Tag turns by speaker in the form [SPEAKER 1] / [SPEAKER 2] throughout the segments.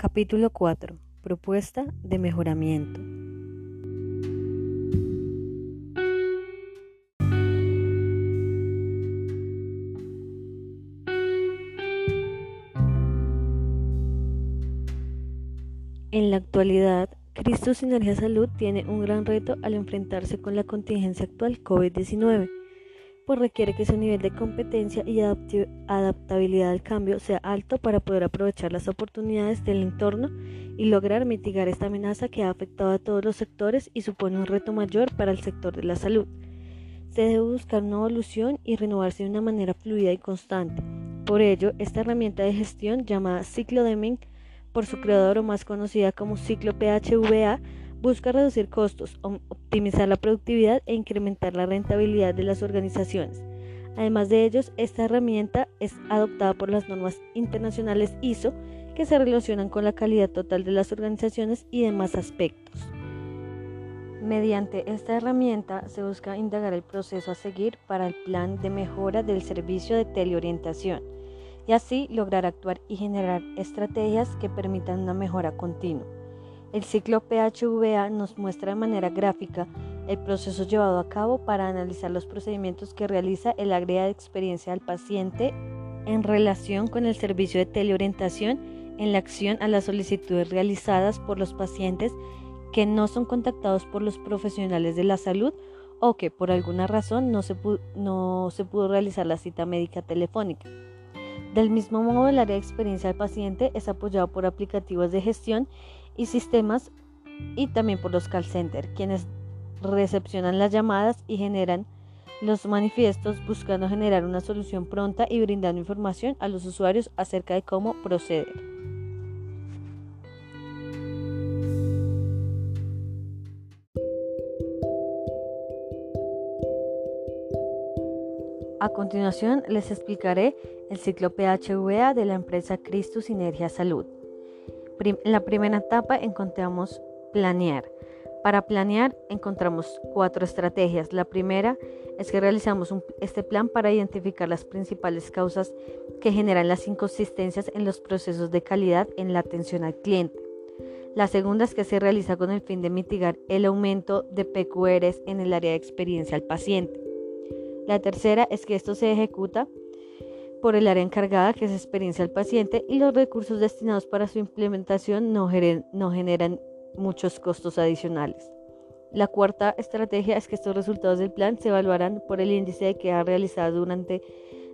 [SPEAKER 1] Capítulo 4. Propuesta de mejoramiento. En la actualidad, Cristo Sinergia Salud tiene un gran reto al enfrentarse con la contingencia actual COVID-19 pues requiere que su nivel de competencia y adaptabilidad al cambio sea alto para poder aprovechar las oportunidades del entorno y lograr mitigar esta amenaza que ha afectado a todos los sectores y supone un reto mayor para el sector de la salud. Se debe buscar una evolución y renovarse de una manera fluida y constante. Por ello, esta herramienta de gestión llamada ciclo Deming, por su creador o más conocida como ciclo PHVA, busca reducir costos, optimizar la productividad e incrementar la rentabilidad de las organizaciones. Además de ellos, esta herramienta es adoptada por las normas internacionales ISO que se relacionan con la calidad total de las organizaciones y demás aspectos. Mediante esta herramienta se busca indagar el proceso a seguir para el plan de mejora del servicio de teleorientación y así lograr actuar y generar estrategias que permitan una mejora continua. El ciclo PHVA nos muestra de manera gráfica el proceso llevado a cabo para analizar los procedimientos que realiza el área de experiencia del paciente en relación con el servicio de teleorientación en la acción a las solicitudes realizadas por los pacientes que no son contactados por los profesionales de la salud o que por alguna razón no se, pudo, realizar la cita médica telefónica. Del mismo modo, el área de experiencia del paciente es apoyado por aplicativos de gestión y sistemas y también por los call centers, quienes recepcionan las llamadas y generan los manifiestos buscando generar una solución pronta y brindando información a los usuarios acerca de cómo proceder. A continuación les explicaré el ciclo PHVA de la empresa Cristo Sinergia Salud. En la primera etapa encontramos planear. Para planear encontramos cuatro estrategias. La primera es que realizamos este plan para identificar las principales causas que generan las inconsistencias en los procesos de calidad en la atención al cliente. La segunda es que se realiza con el fin de mitigar el aumento de PQRs en el área de experiencia al paciente. La tercera es que esto se ejecuta por el área encargada, que es experiencia al paciente, y los recursos destinados para su implementación no, no generan muchos costos adicionales. La cuarta estrategia es que estos resultados del plan se evaluarán por el índice de que ha realizado durante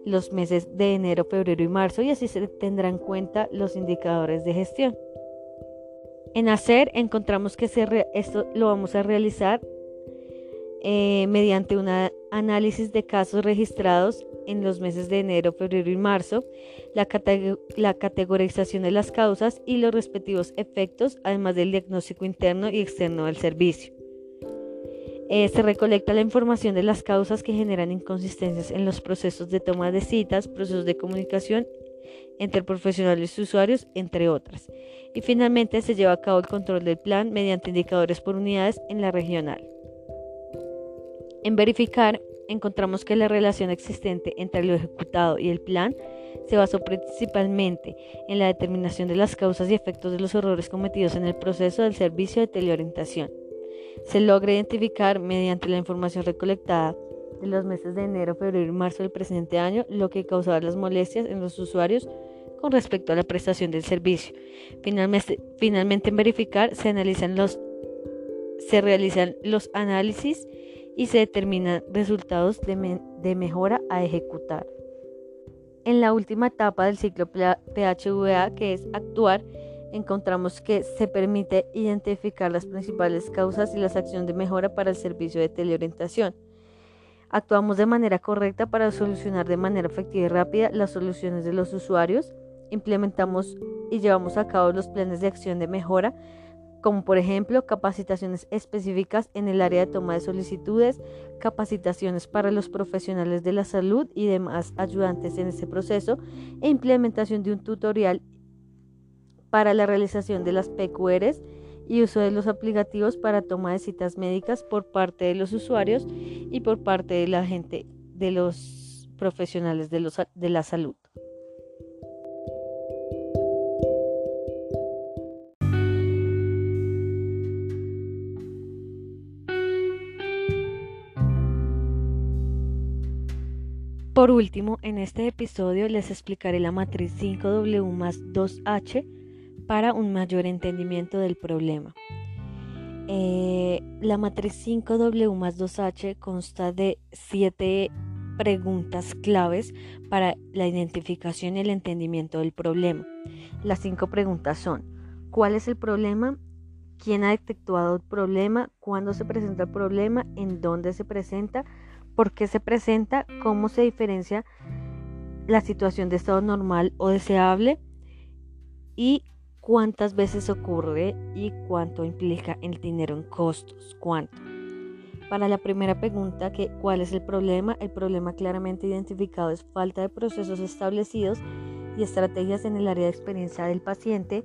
[SPEAKER 1] los meses de enero, febrero y marzo y así se tendrán en cuenta los indicadores de gestión. En hacer encontramos que esto lo vamos a realizar eh, mediante un análisis de casos registrados en los meses de enero, febrero y marzo, la, categorización de las causas y los respectivos efectos, además del diagnóstico interno y externo del servicio. Eh, se recolecta la información de las causas que generan inconsistencias en los procesos de toma de citas, procesos de comunicación entre profesionales y usuarios, entre otras. Y finalmente se lleva a cabo el control del plan mediante indicadores por unidades en la regional. En verificar encontramos que la relación existente entre lo ejecutado y el plan se basó principalmente en la determinación de las causas y efectos de los errores cometidos en el proceso del servicio de teleorientación. Se logra identificar mediante la información recolectada de los meses de enero, febrero y marzo del presente año lo que causaba las molestias en los usuarios con respecto a la prestación del servicio. Finalmente, finalmente en verificar se analizan los se realizan los análisis y se determinan resultados de, mejora a ejecutar. En la última etapa del ciclo PHVA, que es actuar, encontramos que se permite identificar las principales causas y las acciones de mejora para el servicio de teleorientación. Actuamos de manera correcta para solucionar de manera efectiva y rápida las soluciones de los usuarios. Implementamos y llevamos a cabo los planes de acción de mejora como por ejemplo capacitaciones específicas en el área de toma de solicitudes, capacitaciones para los profesionales de la salud y demás ayudantes en ese proceso e implementación de un tutorial para la realización de las PQRs y uso de los aplicativos para toma de citas médicas por parte de los usuarios y por parte de la gente de los profesionales de, de la salud. Por último, en este episodio les explicaré la matriz 5W más 2H para un mayor entendimiento del problema. Eh, la matriz 5W más 2H consta de siete preguntas claves para la identificación y el entendimiento del problema. Las cinco preguntas son, ¿cuál es el problema? ¿Quién ha detectado el problema? ¿Cuándo se presenta el problema? ¿En dónde se presenta? ¿Por qué se presenta? ¿Cómo se diferencia la situación de estado normal o deseable? ¿Y cuántas veces ocurre y cuánto implica el dinero en costos? ¿Cuánto? Para la primera pregunta, que ¿cuál es el problema? El problema claramente identificado es falta de procesos establecidos y estrategias en el área de experiencia del paciente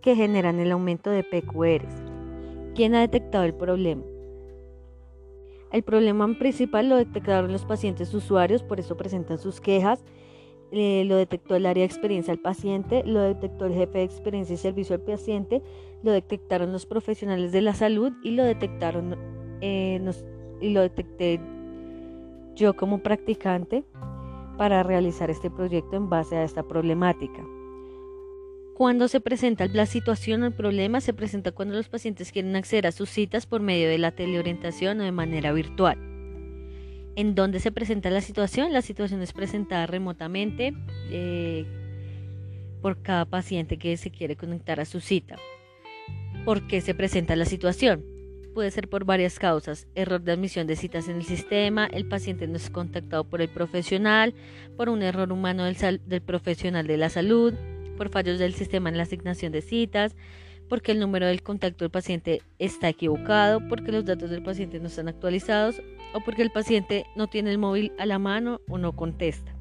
[SPEAKER 1] que generan el aumento de PQRs. ¿Quién ha detectado el problema? El problema principal lo detectaron los pacientes usuarios, por eso presentan sus quejas. Eh, lo detectó el área de experiencia del paciente, lo detectó el jefe de experiencia y servicio al paciente, lo detectaron los profesionales de la salud y lo detectaron eh, y lo detecté yo como practicante para realizar este proyecto en base a esta problemática. Cuando se presenta la situación o el problema, se presenta cuando los pacientes quieren acceder a sus citas por medio de la teleorientación o de manera virtual. ¿En dónde se presenta la situación? La situación es presentada remotamente eh, por cada paciente que se quiere conectar a su cita. ¿Por qué se presenta la situación? puede ser por varias causas, error de admisión de citas en el sistema, el paciente no es contactado por el profesional, por un error humano del, del, profesional de la salud, por fallos del sistema en la asignación de citas, porque el número del contacto del paciente está equivocado, porque los datos del paciente no están actualizados o porque el paciente no tiene el móvil a la mano o no contesta.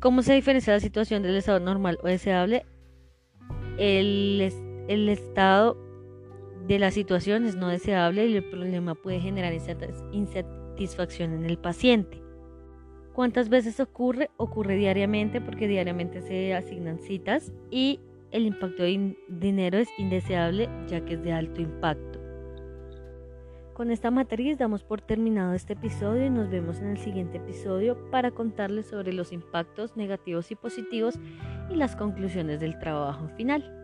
[SPEAKER 1] ¿Cómo se diferencia la situación del estado normal o deseable? El, el estado de la situación es no deseable y el problema puede generar insatisfacción en el paciente. ¿Cuántas veces ocurre? Ocurre diariamente porque diariamente se asignan citas y el impacto de dinero es indeseable ya que es de alto impacto. Con esta matriz damos por terminado este episodio y nos vemos en el siguiente episodio para contarles sobre los impactos negativos y positivos y las conclusiones del trabajo final.